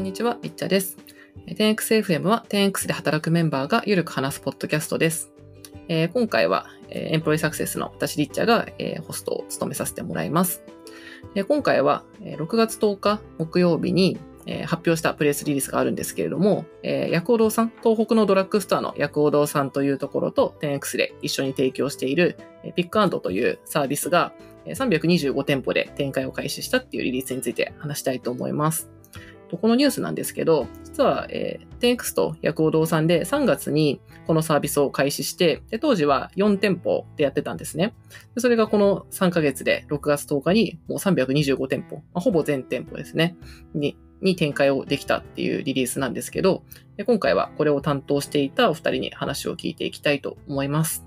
んにちは、りっちゃです。10XFM は 10X で働くメンバーがゆるく話すポッドキャストです。えー、今回は、えー、エンプロイサクセスの私、りっちゃが、えー、ホストを務めさせてもらいます。で今回は、えー、6月10日木曜日に、えー、発表したプレスリリースがあるんですけれども、えー、薬王堂さん、東北のドラッグストアの薬王堂さんというところと 10X で一緒に提供している、えー、ピックアンドというサービスが、325店舗で展開を開始したっていうリリースについて話したいと思います。このニュースなんですけど、実は、えー、10X と薬王堂さんで3月にこのサービスを開始して、で当時は4店舗でやってたんですね。でそれがこの3ヶ月で6月10日にもう325店舗、まあ、ほぼ全店舗ですね、にに展開をできたっていうリリースなんですけど、今回はこれを担当していたお二人に話を聞いていきたいと思います。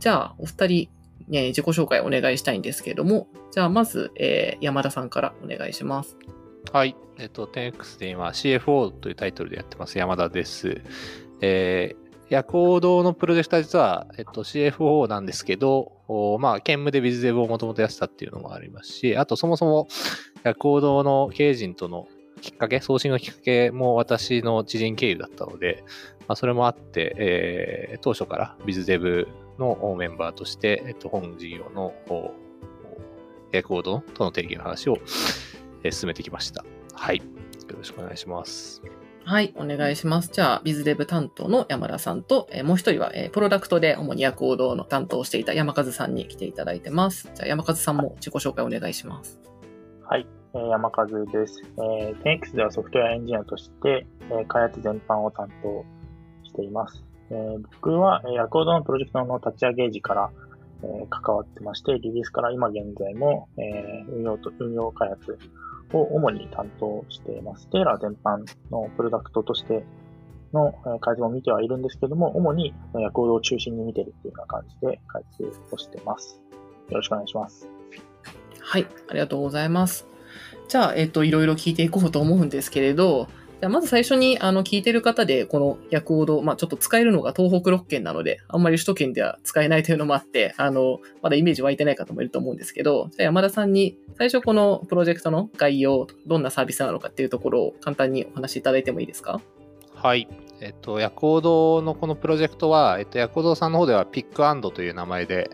じゃあ、お二人、ね、自己紹介お願いしたいんですけれども、じゃあまず、えー、山田さんからお願いします。はい。えっと、10X で今 CFO というタイトルでやってます、山田です。えー、夜行動のプロジェクトは実は、えっと、CFO なんですけど、まあ、兼務でビズデブをもともとやってたっていうのもありますし、あとそもそも夜行動の経営陣とのきっかけ、送信のきっかけも私の知人経由だったので、まあ、それもあって、えー、当初からビズデブのメンバーとして、えっと、本事業のエコードとの定義の話を進めてきました。はい。よろしくお願いします。はい、お願いします。じゃあ、ビズデブ担当の山田さんと、えー、もう一人は、えー、プロダクトで主に夜行動の担当をしていた山和さんに来ていただいてます。じゃあ、山和さんも自己紹介お願いします。はい、えー、山和です。えー、10X ではソフトウェアエンジニアとして、えー、開発全般を担当しています。えー、僕は、えー、夜行動のプロジェクトの立ち上げ時から、えー、関わってまして、リリースから今現在も、えー、運用と、運用開発を主に担当しています。テーラー全般のプロダクトとしての改善を見てはいるんですけども、主に夜行動を中心に見てるっていうような感じで開通をしています。よろしくお願いします。はい、ありがとうございます。じゃあ、えっと、いろいろ聞いていこうと思うんですけれど、じゃまず最初に、あの、聞いてる方で、この薬王堂、まあ、ちょっと使えるのが東北6県なので、あんまり首都圏では使えないというのもあって、あの、まだイメージ湧いてない方もいると思うんですけど、じゃあ山田さんに、最初このプロジェクトの概要、どんなサービスなのかっていうところを簡単にお話しいただいてもいいですか？はい。えっと、薬王堂のこのプロジェクトは、えっと、薬王堂さんの方ではピックアンドという名前で、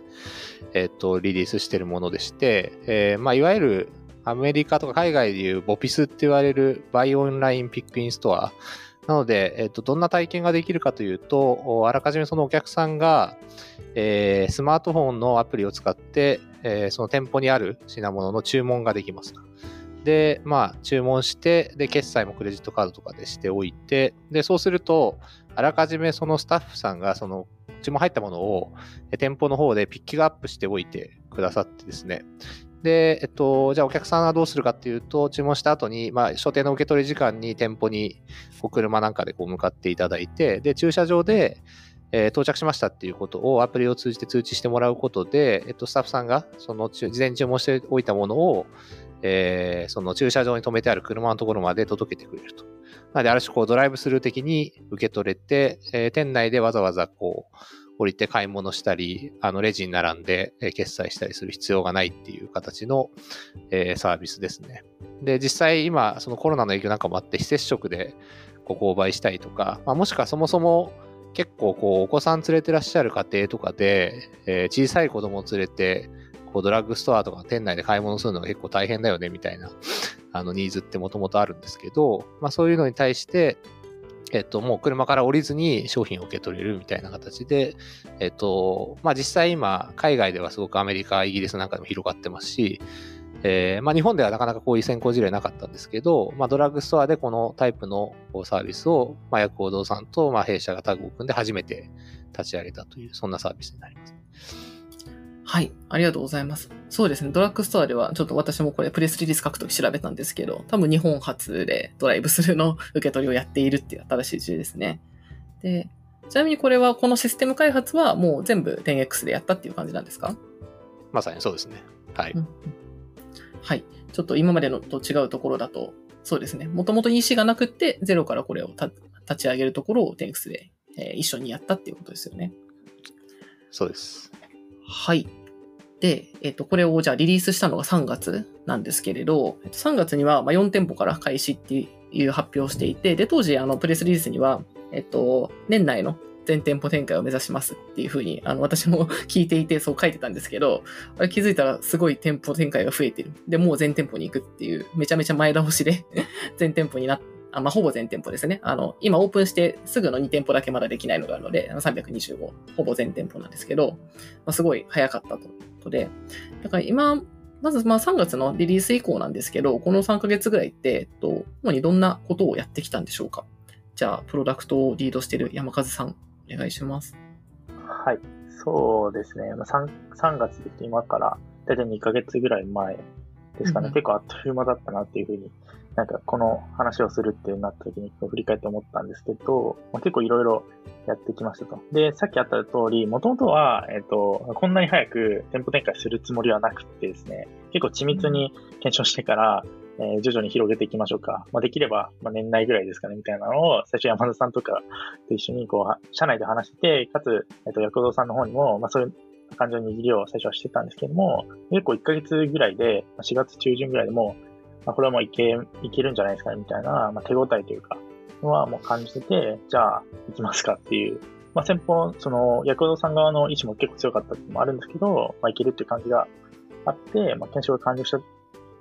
えっと、リリースしているものでして、えー、まあ、いわゆるアメリカとか海外でいう BOPIS って言われる Buy Online Pick In Store。なので、えっと、どんな体験ができるかというと、あらかじめそのお客さんが、えー、スマートフォンのアプリを使って、えー、その店舗にある品物の注文ができます。で、まあ、注文して、で、決済もクレジットカードとかでしておいて、で、そうすると、あらかじめそのスタッフさんが、その、注文入ったものを、店舗の方でピッキングアップしておいてくださってですね。で、えっと、じゃあお客さんはどうするかっていうと、注文した後に、まあ、所定の受け取り時間に店舗に、こう車なんかでこう向かっていただいて、で、駐車場で、えー、到着しましたっていうことをアプリを通じて通知してもらうことで、えっと、スタッフさんが、その、事前に注文しておいたものを、えー、その駐車場に止めてある車のところまで届けてくれると。なので、ある種こうドライブスルー的に受け取れて、えー、店内でわざわざこう、降りて買い物したり、あのレジに並んで決済したりする必要がないっていう形の、サービスですね。で、実際今、そのコロナの影響なんかもあって非接触でこう購買したりとか、まあ、もしくはそもそも結構こうお子さん連れてらっしゃる家庭とかで、え、小さい子供を連れてこうドラッグストアとか店内で買い物するのが結構大変だよねみたいなあのニーズってもともとあるんですけど、まあそういうのに対して、えっと、もう車から降りずに商品を受け取れるみたいな形で、えっと、まあ実際今、海外ではすごくアメリカ、イギリスなんかでも広がってますし、えー、まあ日本ではなかなかこういう先行事例なかったんですけど、まあドラッグストアでこのタイプのサービスを、まあ薬王堂さんと、まあ弊社がタッグを組んで初めて立ち上げたという、そんなサービスになります。はい。ありがとうございます。そうですね。ドラッグストアでは、ちょっと私もこれプレスリリース書くとき調べたんですけど、多分日本初でドライブスルーの受け取りをやっているっていう新しい事例ですね。で、ちなみにこれは、このシステム開発はもう全部 10X でやったっていう感じなんですか？まさにそうですね。はい。うん、はい。ちょっと今までのと違うところだと、そうですね。もともと EC がなくって、ゼロからこれを立ち上げるところを 10X で、えー、一緒にやったっていうことですよね。そうです。はい。で、えっと、これをじゃあリリースしたのが3月なんですけれど、3月にはま4店舗から開始っていう発表をしていて、で、当時、あの、プレスリリースには、えっと、年内の全店舗展開を目指しますっていうふうに、あの、私も 聞いていて、そう書いてたんですけど、あれ気づいたらすごい店舗展開が増えてる。で、もう全店舗に行くっていう、めちゃめちゃ前倒しで 全店舗になってあまあ、ほぼ全店舗ですね。あの、今オープンしてすぐの2店舗だけまだできないのがあるので、325、ほぼ全店舗なんですけど、まあ、すごい早かったということで、だから今、まずまあ3月のリリース以降なんですけど、この3ヶ月ぐらいって、えっと、主にどんなことをやってきたんでしょうかじゃあ、プロダクトをリードしている山和さん、お願いします。はい。そうですね。3, 3月で今から大体2ヶ月ぐらい前ですかね。うん、結構あっという間だったなっていうふうになんかこの話をするってなった時に振り返って思ったんですけど、まあ、結構いろいろやってきましたと。で、さっきあった通り、もともとは、えっ、ー、と、こんなに早く店舗展開するつもりはなくてですね、結構緻密に検証してから、えー、徐々に広げていきましょうか。まあ、できれば、まあ、年内ぐらいですかね、みたいなのを、最初山田さんとかと一緒に、こう、社内で話して、かつ、えっ、ー、と、薬堂さんの方にも、まあ、そういう感情の握りを最初はしてたんですけども、結構1ヶ月ぐらいで、4月中旬ぐらいでもまあ、これはもういけ、いけるんじゃないですかね、みたいな、まあ、手応えというか、のはもう感じてて、じゃあ、行きますかっていう、まあ、先方、その、薬堂さん側の意思も結構強かったってもあるんですけど、まあ、いけるっていう感じがあって、まあ、検証が完了したっ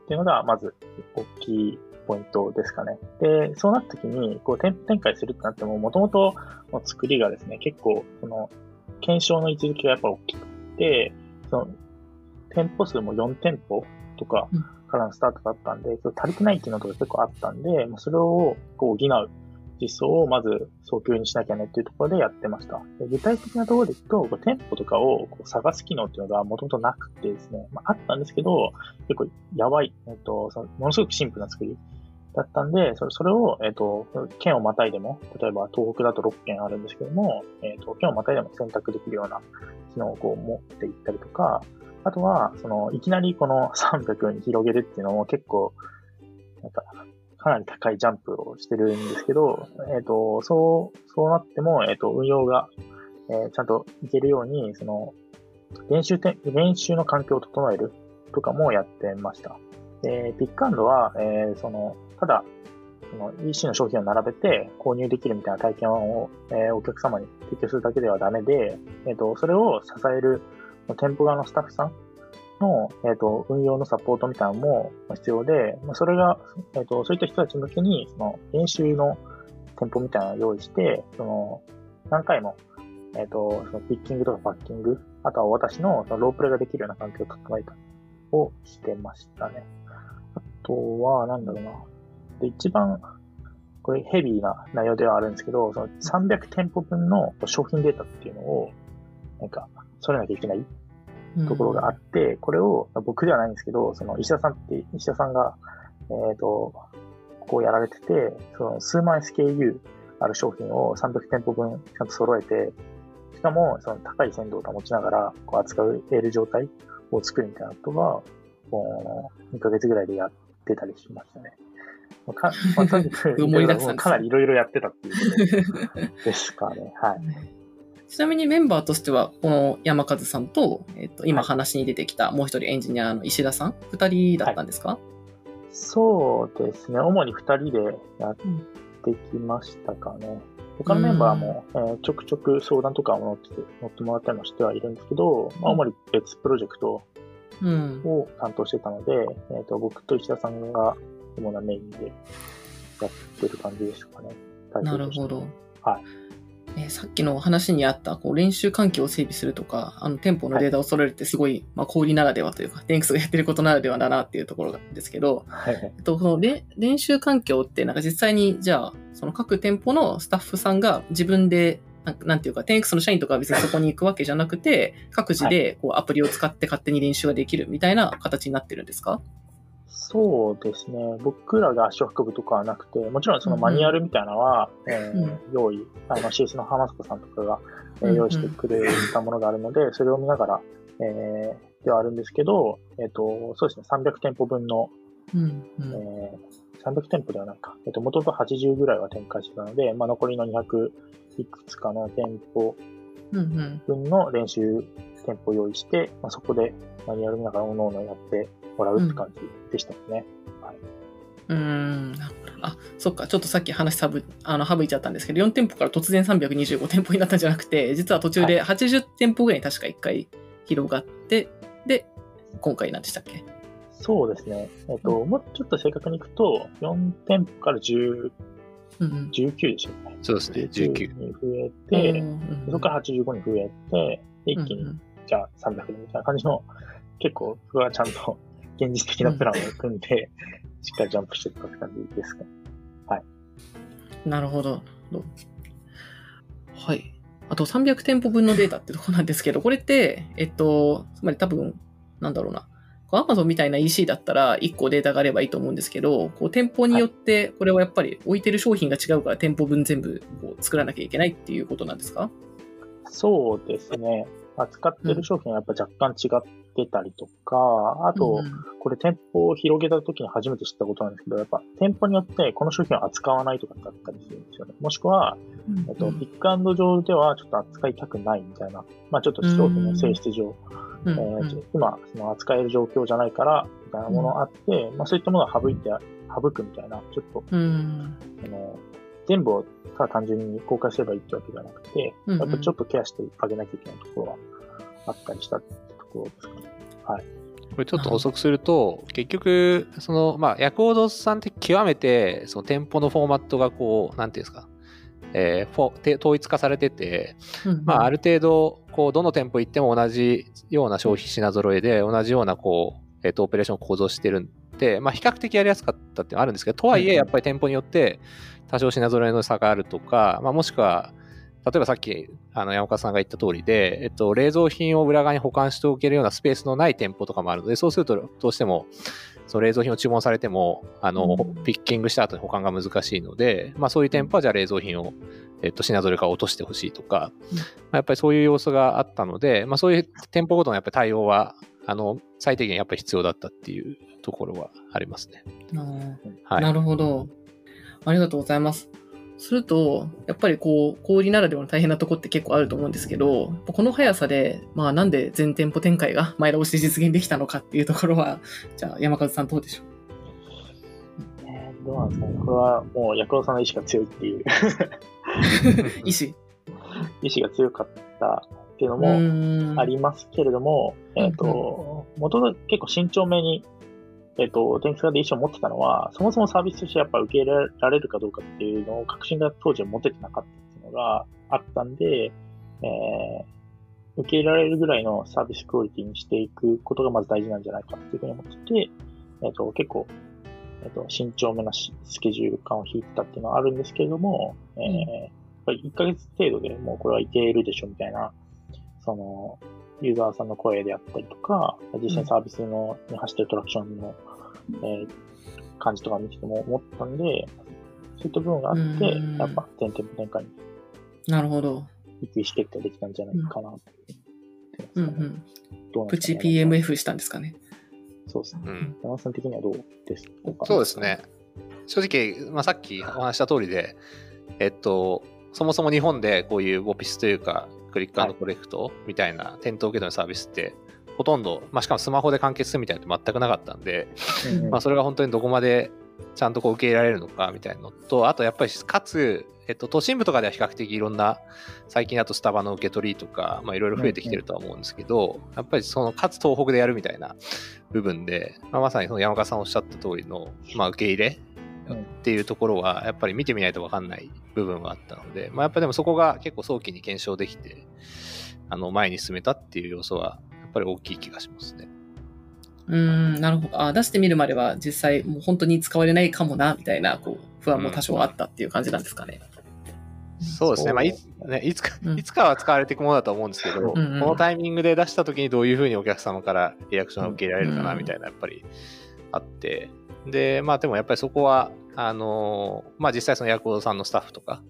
ていうのが、まず、大きいポイントですかね。で、そうなった時に、こう、店舗展開するってなっても、もともとの作りがですね、結構、その、検証の位置づけがやっぱ大きくて、その、店舗数も4店舗とか、からのスタートだったんで、足りてない機能とか結構あったんで、それをこう補う実装をまず早急にしなきゃねっていうところでやってました。具体的なところでいくと、店舗とかをこう探す機能っていうのがもともとなくてですね、まあ、あったんですけど、結構やばい、えっと、そのものすごくシンプルな作りだったんで、それそれを、えっと、県をまたいでも、例えば東北だと6県あるんですけども、えっと、県をまたいでも選択できるような機能をこう持っていったりとか、あとは、その、いきなりこの 300に広げるっていうのも結構、なんか、かなり高いジャンプをしてるんですけど、えっ、ー、と、そう、そうなっても、えっ、ー、と、運用が、えー、ちゃんといけるように、その、練習て、練習の環境を整えるとかもやってました。で、ピックアンドは、えー、その、ただ、その EC の商品を並べて購入できるみたいな体験を、えー、お客様に提供するだけではダメで、えっ、ー、と、それを支える店舗側のスタッフさんの、えっ、ー、と、運用のサポートみたいなのも必要で、それが、えっ、ー、と、そういった人たち向けに、その、練習の店舗みたいなのを用意して、その、何回も、えっ、ー、と、そのピッキングとかパッキング、あとは私のそのロープレができるような環境を整えたをしてましたね。あとは、なんだろうな。で、一番、これヘビーな内容ではあるんですけど、その300店舗分の商品データっていうのを、なんか、それなきゃいけないところがあって、うん、これを僕ではないんですけど、その石田さんって、石田さんが、えっ、ー、と、こうやられてて、その数万 SKU ある商品を300店舗分ちゃんと揃えて、しかもその高い鮮度を保ちながらこう扱える状態を作るみたいなことが、こう2ヶ月ぐらいでやってたりしましたね。かまあ、とにかく かなりいろいろやってたっていうことですかね。はい。ちなみにメンバーとしては、この山和さんと、えっ、と、今話に出てきたもう一人エンジニアの石田さん、二人だったんですか、はい、そうですね。主に二人でやってきましたかね。他のメンバーも、えー、ちょくちょく相談とかを乗って乗ってもらったりもしてはいるんですけど、まあ、主に別プロジェクトを担当してたので、うん、えーと、僕と石田さんが主なメインでやってる感じですかね。なるほど。はい。えさっきの話にあったこう練習環境を整備するとか、あの店舗のデータを揃えるってすごい、はい、まあ、小売ならではというか、デンクスがやってることならではだなっていうところなんですけど、はい、と、その練習環境ってなんか実際にじゃあ、その各店舗のスタッフさんが自分でなんていうか、10X の社員とかは別にそこに行くわけじゃなくて、各自でこうアプリを使って勝手に練習ができるみたいな形になってるんですか？そうですね。僕らが足を運ぶとかはなくて、もちろんそのマニュアルみたいなのは、うん、えー、用意、あの CS の浜塚さんとかが、えー、用意してくれたものがあるので、それを見ながら、えー、ではあるんですけど、えっ、ー、と、そうですね、300店舗分の、うんうん、えー、300店舗ではないか。えっ、ー、と、元々80ぐらいは展開してたので、まあ、残りの200いくつかの店舗分の練習店舗を用意して、まあ、そこでマニュアル見ながらおのおのやってもらうって感じでしたね。うん、はい、うん。あ、そっか、ちょっとさっき話さぶ、あの、省いちゃったんですけど、4店舗から突然325店舗になったんじゃなくて、実は途中で80店舗ぐらいに確か1回広がって、で、今回なんでしたっけ？そうですね。えっ、と、もうちょっと正確にいくと、4店舗から10うんうん。19でしょうね。そうですね、19。に増えて、うんそこから85に増えて、で一気に、うんうんじゃあ300人みたいな感じの、結構、そこはちゃんと現実的なプランを組んで、しっかりジャンプしていったって感じですか？なるほど。はい。あと300店舗分のデータってとこなんですけど、これって、えっと、つまり多分、なんだろうな。こう Amazon みたいな EC だったら1個データがあればいいと思うんですけど、こう店舗によって、これはやっぱり置いてる商品が違うから店舗分全部こう作らなきゃいけないっていうことなんですか？そうですね。扱ってる商品はやっぱ若干違ってたりとか、あと、これ店舗を広げた時に初めて知ったことなんですけど、やっぱ店舗によってこの商品を扱わないとかってあったりするんですよね。もしくは、うんえっと、ピックアンド上ではちょっと扱いたくないみたいな、まあちょっと商品の性質上、うんえー今、その扱える状況じゃないから、みたいなものがあって、まあそういったものを省いて、省くみたいな、ちょっと、うん。あの、全部をただ単純に公開すればいいってわけじゃなくて、やっぱちょっとケアしてあげなきゃいけないところはあったりしたってところですかね。これちょっと補足すると、結局、その、まあ、ヤクオドさんって極めて、その店舗のフォーマットがこう、なんていうんですか、えーフォて統一化されてて、まあ、ある程度、こう、どの店舗行っても同じような消費品揃えで、同じような、こう、えっ、と、オペレーションを構造してるんで、まあ、比較的やりやすかったってあるんですけど、とはいえ、うんうん。やっぱり店舗によって、多少品揃えの差があるとか、まあ、もしくは、例えばさっき、あの、山岡さんが言った通りで、えっと、冷蔵品を裏側に保管しておけるようなスペースのない店舗とかもあるので、そうすると、どうしても、その冷蔵品を注文されても、あの、うんピッキングした後に保管が難しいので、まあ、そういう店舗はじゃあ冷蔵品を、えっと、品揃えから落としてほしいとか、うんまあやっぱりそういう要素があったので、まあ、そういう店舗ごとのやっぱり対応は、あの、最低限やっぱり必要だったっていうところはありますね。はい。なるほど。ありがとうございます。すると、やっぱりこう、小売りならではの大変なとこって結構あると思うんですけど、この速さで、まあなんで全店舗展開が前倒しで実現できたのかっていうところは、じゃあ山和さんどうでしょえーどうなんですかね。これはもう、ヤクロさんの意志が強いっていう、う 意思。意志が強かったっていうのうもありますけれども、うんえっ、と、元々結構慎重めに、えっ、と、天気で意思を持ってたのは、そもそもサービスとしてやっぱ受け入れられるかどうかっていうのを確信が当時は持ててなかったっていうのがあったんで、えー受け入れられるぐらいのサービスクオリティにしていくことがまず大事なんじゃないかっていうふうに思ってて、えっ、と、結構、えっ、と、慎重めなしスケジュール感を引いてたっていうのはあるんですけれども、えーうん。やっぱり1ヶ月程度でもうこれはいけるでしょみたいな、その、ユーザーさんの声であったりとか、実際にサービスの、に走ってるトラクションの、えー感じとか見てても思ったんで、そういった部分があって、うんやっぱ全店舗展開になるほど。意思決定できたんじゃないかなと。うんうん。プチどうなんですかね PMF したんですかね。そうですね。うん。山田さん的にはどうですか？そうですね。。正直、まあ、さっきお話した通りで、えっと、そもそも日本でこういうオフィスというか、クリックコレクトみたいな店頭受けのサービスって、ほとんど、まあ、しかもスマホで完結するみたいなのって全くなかったんで、うんまあ、それが本当にどこまでちゃんとこう受け入れられるのかみたいなのと、あとやっぱりかつ、えっと、都心部とかでは比較的いろんな、最近だとスタバの受け取りとか、まあいろいろ増えてきてるとは思うんですけど、やっぱりその、かつ東北でやるみたいな部分で、まあ、まさにその山川さんおっしゃった通りの、まあ受け入れうんっていうところは、やっぱり見てみないと分かんない部分はあったので、まあやっぱりでもそこが結構早期に検証できて、あの、前に進めたっていう要素は、やっぱり大きい気がしますね。うーん、なるほど。あ出してみるまでは実際もう本当に使われないかもな、みたいな、こう、不安も多少あったっていう感じなんですかね。そうですね。まあ、いつ、ね、いつかう、んいつかは使われていくものだと思うんですけど、うんうんこのタイミングで出した時にどういうふうにお客様からリアクションを受けられるかな、うんみたいな、やっぱりあって。で、まあでもやっぱりそこは、あのーまあ実際そのヤクオドさんのスタッフとか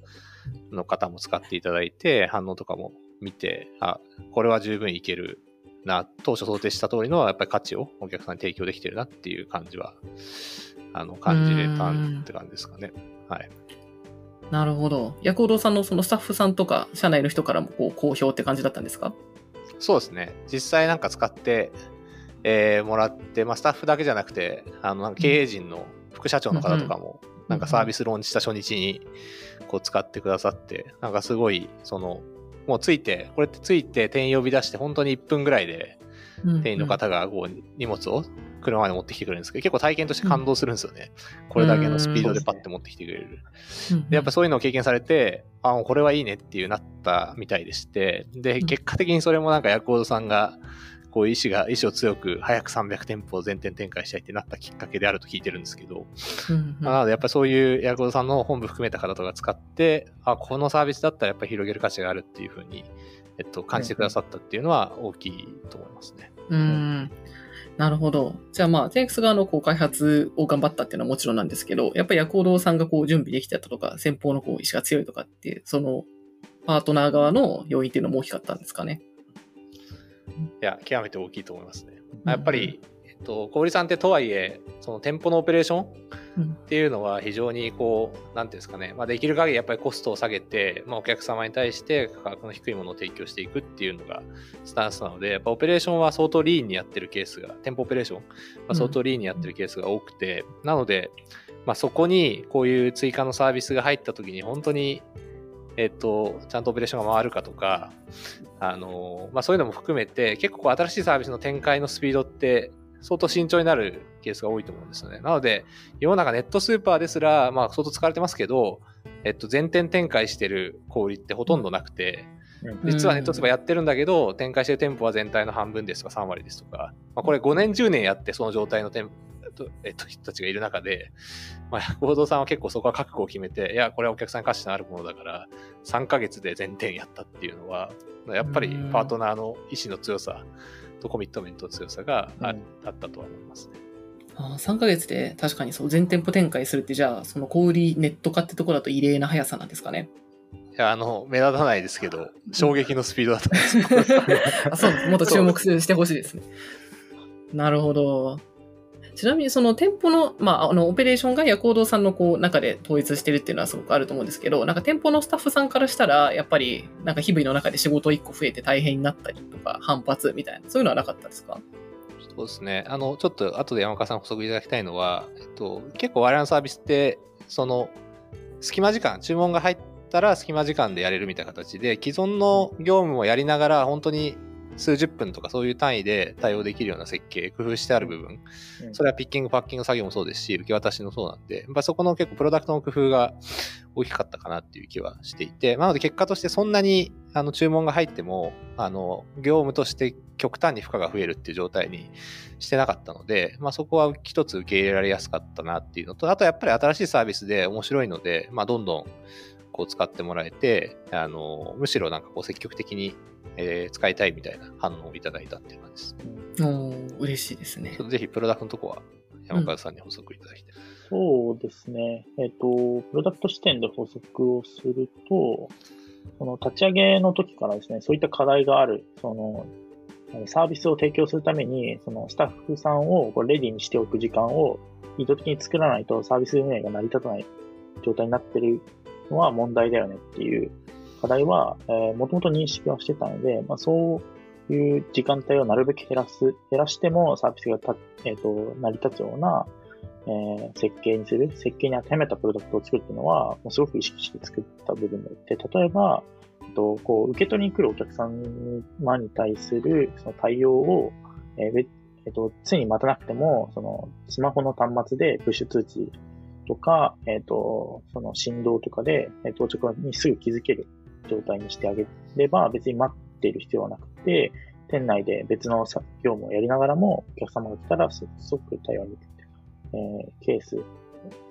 の方も使っていただいて、反応とかも見て、あ、これは十分いけるな、当初想定した通りのやっぱり価値をお客さんに提供できてるなっていう感じは、あの、感じれたって感じですかね。はい。なるほど。ヤコードさんのそのスタッフさんとか、社内の人からもこう好評って感じだったんですか？そうですね。実際なんか使って、えーもらって、まあ、スタッフだけじゃなくて、あの、なんか経営陣の副社長の方とかも、なんかサービスローンチした初日にこう使ってくださって、なんかすごい、その、もうついて、これってついて店員呼び出して本当に1分ぐらいで店員の方がこう荷物を車まで持ってきてくれるんですけど、結構体験として感動するんですよね。これだけのスピードでパッて持ってきてくれる。うん。でやっぱそういうのを経験されて、あ、これはいいねっていうなったみたいでして、で、うん。結果的にそれもなんかヤコードさんが、こう意志が、意志を強く早く300店舗を全店展開したいってなったきっかけであると聞いてるんですけど、うんうんまあなのでやっぱりそういうヤコードさんの本部含めた方とか使って、あ、このサービスだったらやっぱり広げる価値があるっていうふうに、えっと、感じてくださったっていうのは大きいと思いますね。うん。なるほど。じゃあまあ、TX 側のこう開発を頑張ったっていうのはもちろんなんですけど、やっぱりヤコードさんがこう準備できてたとか、先方のこう意志が強いとかっていう、そのパートナー側の要因っていうのも大きかったんですかね。いや、極めて大きいと思いますね。やっぱり、えっと、小売さんってとはいえ、その店舗のオペレーションうん。っていうのは非常にこう、なんていうんですかね、まあ、できる限りやっぱりコストを下げて、まあ、お客様に対して価格の低いものを提供していくっていうのがスタンスなので、やっぱオペレーションは相当リーンにやってるケースが、店舗オペレーションは相当リーンにやってるケースが多くて、なので、まあ、そこにこういう追加のサービスが入った時に本当にえっと、ちゃんとオペレーションが回るかとか、あの、まあ、そういうのも含めて、結構新しいサービスの展開のスピードって、相当慎重になるケースが多いと思うんですよね。なので、世の中ネットスーパーですら、まあ、相当使われてますけど、えっと、全店展開してる小売りってほとんどなくて、うん実はネットスーパーやってるんだけど、展開してる店舗は全体の半分ですとか3割ですとか、まあ、これ5年10年やってその状態の店 えっと、人たちがいる中で、まあ、合同さんは結構そこは覚悟を決めて、いや、これはお客さんに価値のあるものだから、3ヶ月で全店やったっていうのは、やっぱりパートナーの意志の強さとコミットメントの強さがあ,、ったとは思いますね。ああ3ヶ月で確かにそう全店舗展開するって、じゃあ、その小売りネット化ってところだと異例な速さなんですかね。いや、あの、目立たないですけど、衝撃のスピードだったんです。あそう。もっと注目してほしいですね。なるほど。ちなみにその店舗の、まあ、あの、オペレーションがヤコードさんのこう、中で統一してるっていうのはすごくあると思うんですけど、なんか店舗のスタッフさんからしたら、やっぱり、なんか日々の中で仕事1個増えて大変になったりとか、反発みたいな、そういうのはなかったですか？そうですね。あの、ちょっと後で山川さん補足いただきたいのは、えっと、結構我々のサービスって、その、隙間時間、注文が入ったら隙間時間でやれるみたいな形で、既存の業務をやりながら、本当に数十分とかそういう単位で対応できるような設計、工夫してある部分、うん。それはピッキング、パッキング作業もそうですし、受け渡しもそうなんで、そこの結構プロダクトの工夫が大きかったかなっていう気はしていて、なので結果としてそんなにあの注文が入っても、あの、業務として極端に負荷が増えるっていう状態にしてなかったので、まあそこは一つ受け入れられやすかったなっていうのと、あとやっぱり新しいサービスで面白いので、まあどんどんこう使ってもらえて、あの、むしろなんかこう積極的に、えー使いたいみたいな反応をいただいたっていう感じです。おー嬉しいですねぜひプロダクトのとこは山川さんに補足いただきたい。そうですね。えっ、と、プロダクト視点で補足をすると、その立ち上げの時からですね、そういった課題がある、その、えーサービスを提供するために、そのスタッフさんをこうレディにしておく時間を意図的に作らないとサービス運営が成り立たない状態になってるのは問題だよねっていう課題は、えー、もともと認識はしてたので、まあ、そういう時間帯をなるべく減らす、減らしてもサービスがた、えっ、と、成り立つような、えー設計にする、設計に当てはめたプロダクトを作るっていうのは、もうすごく意識して作った部分であって、例えば、えっと、こう、受け取りに来るお客様に対するその対応を、えーえっと、常に待たなくても、その、スマホの端末でプッシュ通知とか、えっと、その振動とかで、え到着にすぐ気づける状態にしてあげれば、別に待っている必要はなくて、店内で別の業務をやりながらも、お客様が来たら即即対応に行くっていうえーケース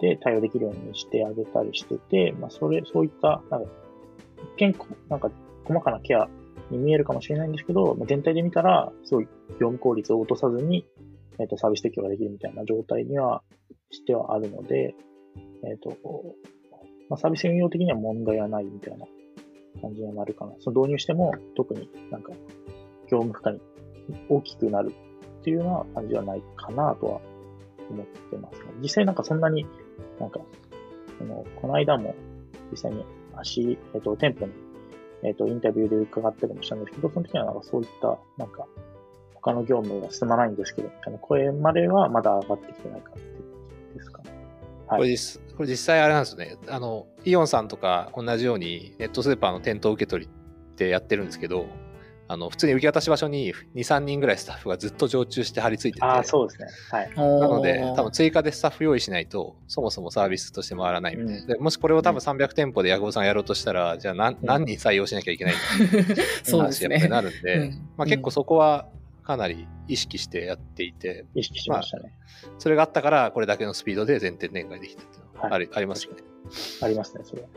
で対応できるようにしてあげたりしてて、まあ、それ、そういった、なんか、一見、なんか、細かなケアに見えるかもしれないんですけど、まあ全体で見たら、すごい業務効率を落とさずに、えっ、と、サービス提供ができるみたいな状態にはしてはあるので、えっ、と、まあ、サービス運用的には問題はないみたいな感じになるかな。その導入しても、特になんか、業務負荷に大きくなるっていうような感じはないかなとは思ってます。実際なんかそんなに、なんか、その、この間も実際に足、えっ、と、店舗に、えっ、と、インタビューで伺ったりもしたんですけど、その時はなんかそういった、なんか、他の業務が進まないんですけど、みたいな声まではまだ上がってきてないかっていう感じですかね。はいこれ実これ実際あれなんですよね。あの、イオンさんとか同じようにネットスーパーの店頭受け取りってやってるんですけど、あの、普通に受け渡し場所に2、3人ぐらいスタッフがずっと常駐して張り付いてて、ああ、そうですね。はい。ななので、多分追加でスタッフ用意しないと、そもそもサービスとして回らないみたいな。うんでもしこれを多分300店舗でヤコブさんがやろうとしたら、じゃあ何,、何人採用しなきゃいけないんだそうですね話やっぱり。なるんで、うんまあ、結構そこはかなり意識してやっていて、意識しましたね。それがあったから、これだけのスピードで全店展開できたっていうのはあり,、ありますよね。ありますね、それは。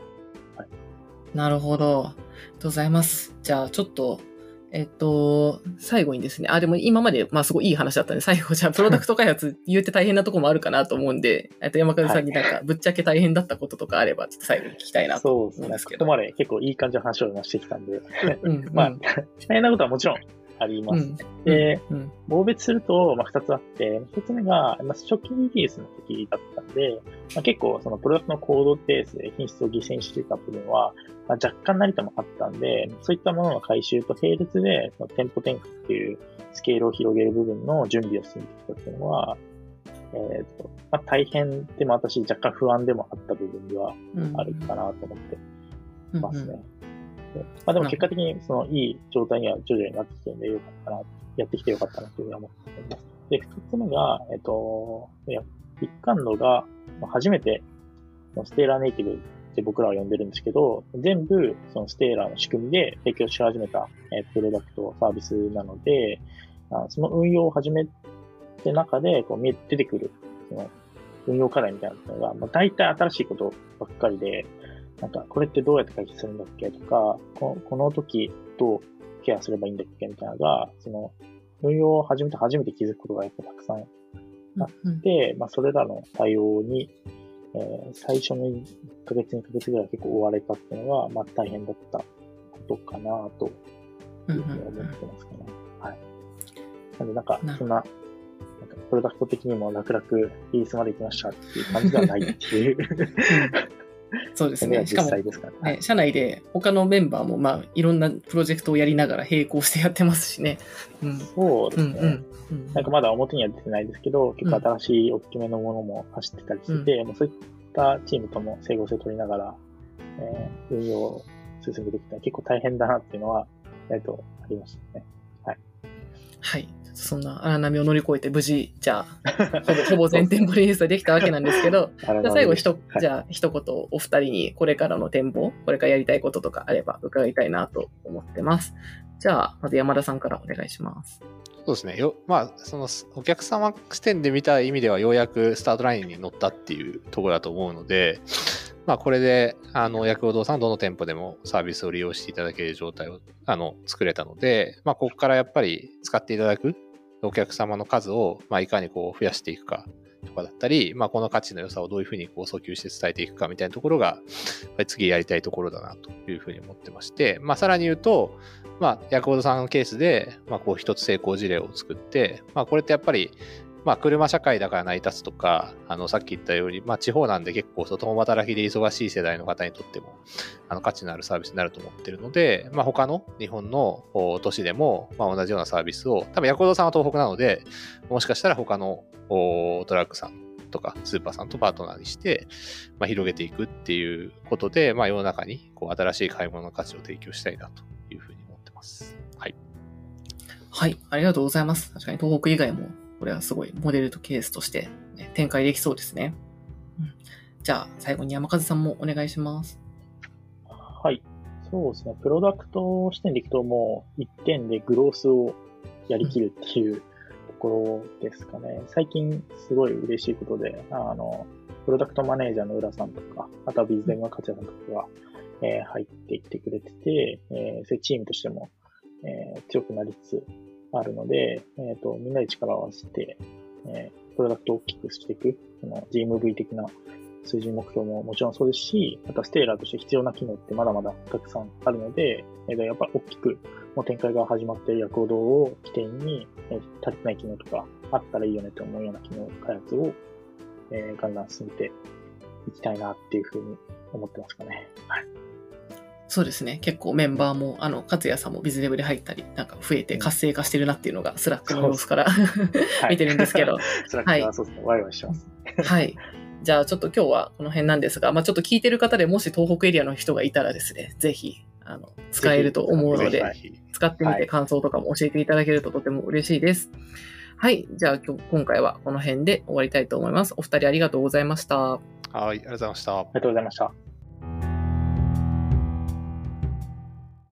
なるほど。ありがとうございます。じゃあ、ちょっと、えっと、最後にですね、あ、でも今まで、まあすごいいい話だったんで、最後じゃあ、プロダクト開発言って大変なとこもあるかなと思うんで、えっと、山風さんになんか、ぶっちゃけ大変だったこととかあれば、ちょっと最後に聞きたいなとそうですね。思うんですけど。ここまで結構いい感じの話を今してきたんで、うん、まあうん、大変なことはもちろんあります。うん。で、うん、棒別すると、まあ、二つあって、一つ目が、まあ、初期リリースの時だったんで、まあ、結構そのプロダクトのコードベースで品質を犠牲にしていた部分は、まあ、若干成田もあったんで、そういったものの回収と並列で、その店舗転換っていうスケールを広げる部分の準備を進めてきたっていうのは、えっ、と、まあ、大変でも私若干不安でもあった部分ではうん。あるかなと思ってうんますね。でまあ、でも結果的にそのいい状態には徐々になってきてるんでよかったな、やってきてよかったなというふうに思っています。で、二つ目が、えっと、いや一貫度がまあ初めてステーラーネイティブって僕らは呼んでるんですけど、全部そのステーラーの仕組みで提供し始めた、えープロダクト、サービスなので、あその運用を始めて中でこう見え出てくる、その運用課題みたいなのが、まあ、大体新しいことばっかりで、なんか、これってどうやって解決するんだっけとか、ここの時どうケアすればいいんだっけみたいなのが、その、運用を始めて初めて気づくことがやっぱたくさんうんで、まあ、それらの対応に、えー最初の1ヶ月、2ヶ月ぐらい結構追われたっていうのは、まあ、大変だったことかなとうんいうふうに思ってますかね。はい。なんで、なんかそんな、なんかプロダクト的にも楽々リリースまで行きましたっていう感じではないっていう、そうですね。しかも、ね。ね、社内で他のメンバーも、まあ、いろんなプロジェクトをやりながら並行してやってますしね。うん。そうですね。うんうん。うんなんかまだ表には出てないですけど、結構新しい大きめのものも走ってたりしてて、もうそういったチームとも整合性を取りながら、えー運用を進めてきた結構大変だなっていうのは、えっと、ありましたね。はい。そんな荒波を乗り越えて無事、じゃあ、ほぼほぼ全店舗リリースができたわけなんですけど、じゃじゃあ最後ひと、はいじゃあ一言お二人にこれからの展望、これからやりたいこととかあれば伺いたいなと思ってます。じゃあ、まず山田さんからお願いします。そうですね。よまあ、そのお客様視点で見た意味では、ようやくスタートラインに乗ったっていうところだと思うので、まあ、これで、あの、薬王堂さん、どの店舗でもサービスを利用していただける状態を、あの、作れたので、まあ、ここからやっぱり使っていただくお客様の数を、まあ、いかにこう、増やしていくかとかだったり、まあ、この価値の良さをどういうふうにこう訴求して伝えていくかみたいなところが、次やりたいところだなというふうに思ってまして、まあ、さらに言うと、まあ、ヤコードさんのケースで、まあ、こう一つ成功事例を作って、まあ、これってやっぱり、まあ、車社会だから成り立つとか、あの、さっき言ったように、まあ、地方なんで結構、共働きで忙しい世代の方にとっても、あの、価値のあるサービスになると思ってるので、まあ、他の日本の都市でも、まあ、同じようなサービスを、多分、ヤコードさんは東北なので、もしかしたら他のおトラックさんとか、スーパーさんとパートナーにして、まあ、広げていくっていうことで、まあ、世の中に、こう、新しい買い物の価値を提供したいなというふうに思ってます。はい。はい、ありがとうございます。確かに東北以外も、これはすごいモデルとケースとして、ね、展開できそうですね。うん、じゃあ、最後に山風さんもお願いします。はい。そうですね。プロダクト視点でいくともう一点でグロースをやりきるっていう ところですかね。最近すごい嬉しいことで、あの、プロダクトマネージャーの浦さんとか、あとはビズデンの勝也さんとかが、えー入ってきてくれてて、えーチームとしても、えー強くなりつつあるので、えっ、と、みんなで力を合わせて、えープロダクトを大きくしていく、その GMV 的な数字目標ももちろんそうですし、あとは Stailer として必要な機能ってまだまだたくさんあるので、えーやっぱり大きくもう展開が始まっている薬王堂を起点に、えー足りてない機能とかあったらいいよねと思うような機能開発を、えーガンガン進めていきたいなっていうふうに思ってますかね。はい。そうですね。結構メンバーも、あの、勝也さんも BizDev で入ったり、なんか増えて活性化してるなっていうのが、 Slack の様子から はい見てるんですけど、Slack はそうですね、ワイワイしてます。はい。じゃあちょっと今日はこの辺なんですが、まあちょっと聞いてる方でもし東北エリアの人がいたらですね、ぜひ、あの、使えると思うので、使ってみて感想とかも教えていただけるととても嬉しいです。はい。じゃあ今日、今回はこの辺で終わりたいと思います。お二人ありがとうございました。はい、ありがとうございました。ありがとうございました。